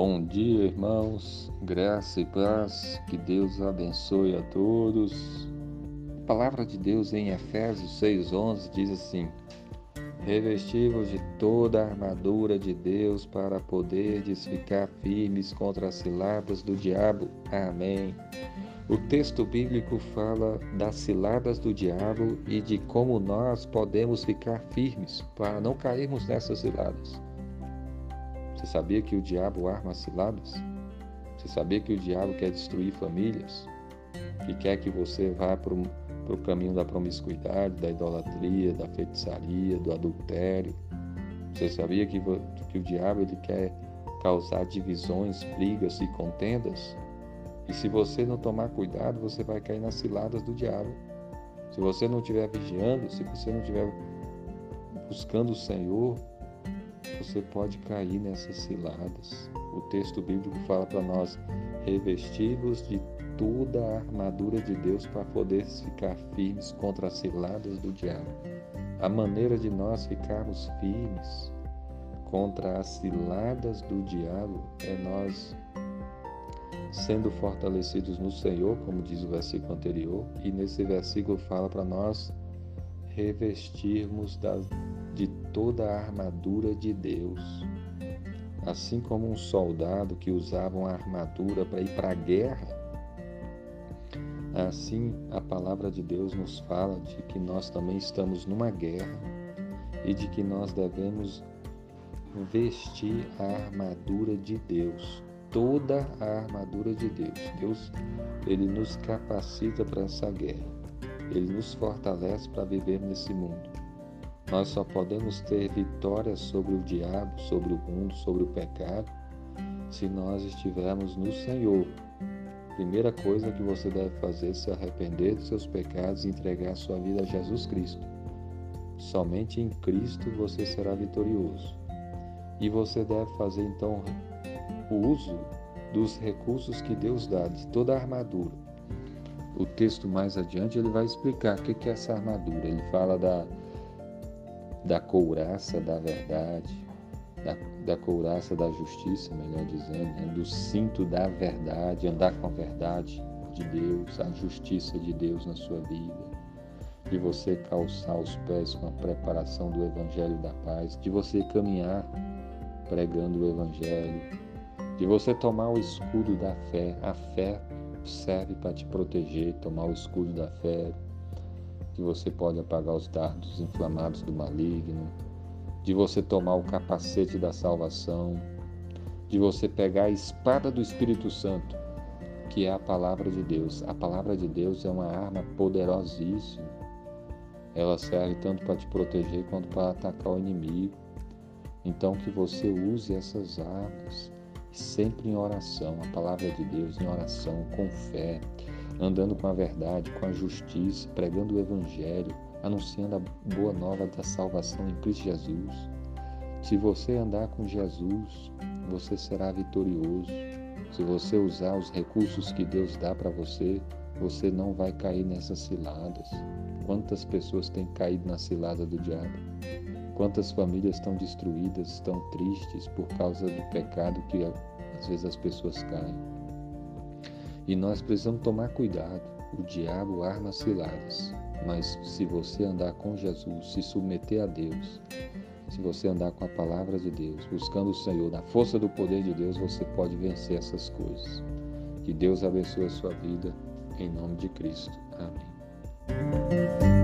Bom dia, irmãos. Graça e paz. Que Deus abençoe a todos. A palavra de Deus em Efésios 6:11 diz assim: Revestivos de toda a armadura de Deus para poderdes ficar firmes contra as ciladas do diabo. Amém. O texto bíblico fala das ciladas do diabo e de como nós podemos ficar firmes para não cairmos nessas ciladas. Sabia que o diabo arma ciladas? Você sabia que o diabo quer destruir famílias? Que quer que você vá para o caminho da promiscuidade, da idolatria, da feitiçaria, do adultério? Você sabia que, que o diabo ele quer causar divisões, brigas e contendas? E se você não tomar cuidado, você vai cair nas ciladas do diabo. Se você não estiver vigiando, se você não estiver buscando o Senhor, você pode cair nessas ciladas. O texto bíblico fala para nós: revestivos de toda a armadura de Deus para poder ficar firmes contra as ciladas do diabo. A maneira de nós ficarmos firmes contra as ciladas do diabo é nós sendo fortalecidos no Senhor, como diz o versículo anterior, e nesse versículo fala para nós revestirmos das de toda a armadura de Deus. Assim como um soldado que usava uma armadura para ir para a guerra, assim a palavra de Deus nos fala de que nós também estamos numa guerra e de que nós devemos vestir a armadura de Deus, toda a armadura de Deus. Deus, ele nos capacita para essa guerra. Ele nos fortalece para viver nesse mundo. Nós só podemos ter vitória sobre o diabo, sobre o mundo, sobre o pecado, se nós estivermos no Senhor. Primeira coisa que você deve fazer é se arrepender dos seus pecados e entregar sua vida a Jesus Cristo. Somente em Cristo você será vitorioso. E você deve fazer então o uso dos recursos que Deus dá, de toda a armadura. O texto mais adiante ele vai explicar o que é essa armadura. Ele fala da da couraça da verdade, da, da couraça da justiça, melhor dizendo, né? do cinto da verdade, andar com a verdade de Deus, a justiça de Deus na sua vida, de você calçar os pés com a preparação do Evangelho da paz, de você caminhar pregando o Evangelho, de você tomar o escudo da fé. A fé serve para te proteger, tomar o escudo da fé, que você pode apagar os dardos inflamados do maligno, de você tomar o capacete da salvação, de você pegar a espada do Espírito Santo, que é a palavra de Deus. A palavra de Deus é uma arma poderosíssima. Ela serve tanto para te proteger quanto para atacar o inimigo. Então que você use essas armas sempre em oração, a palavra de Deus em oração, com fé, andando com a verdade, com a justiça, pregando o Evangelho, anunciando a boa nova da salvação em Cristo Jesus. Se você andar com Jesus, você será vitorioso. Se você usar os recursos que Deus dá para você, você não vai cair nessas ciladas. Quantas pessoas têm caído na cilada do diabo? Quantas famílias estão destruídas, estão tristes por causa do pecado que às vezes as pessoas caem? E nós precisamos tomar cuidado. O diabo arma ciladas, mas se você andar com Jesus, se submeter a Deus, se você andar com a palavra de Deus, buscando o Senhor, na força do poder de Deus, você pode vencer essas coisas. Que Deus abençoe a sua vida, em nome de Cristo. Amém.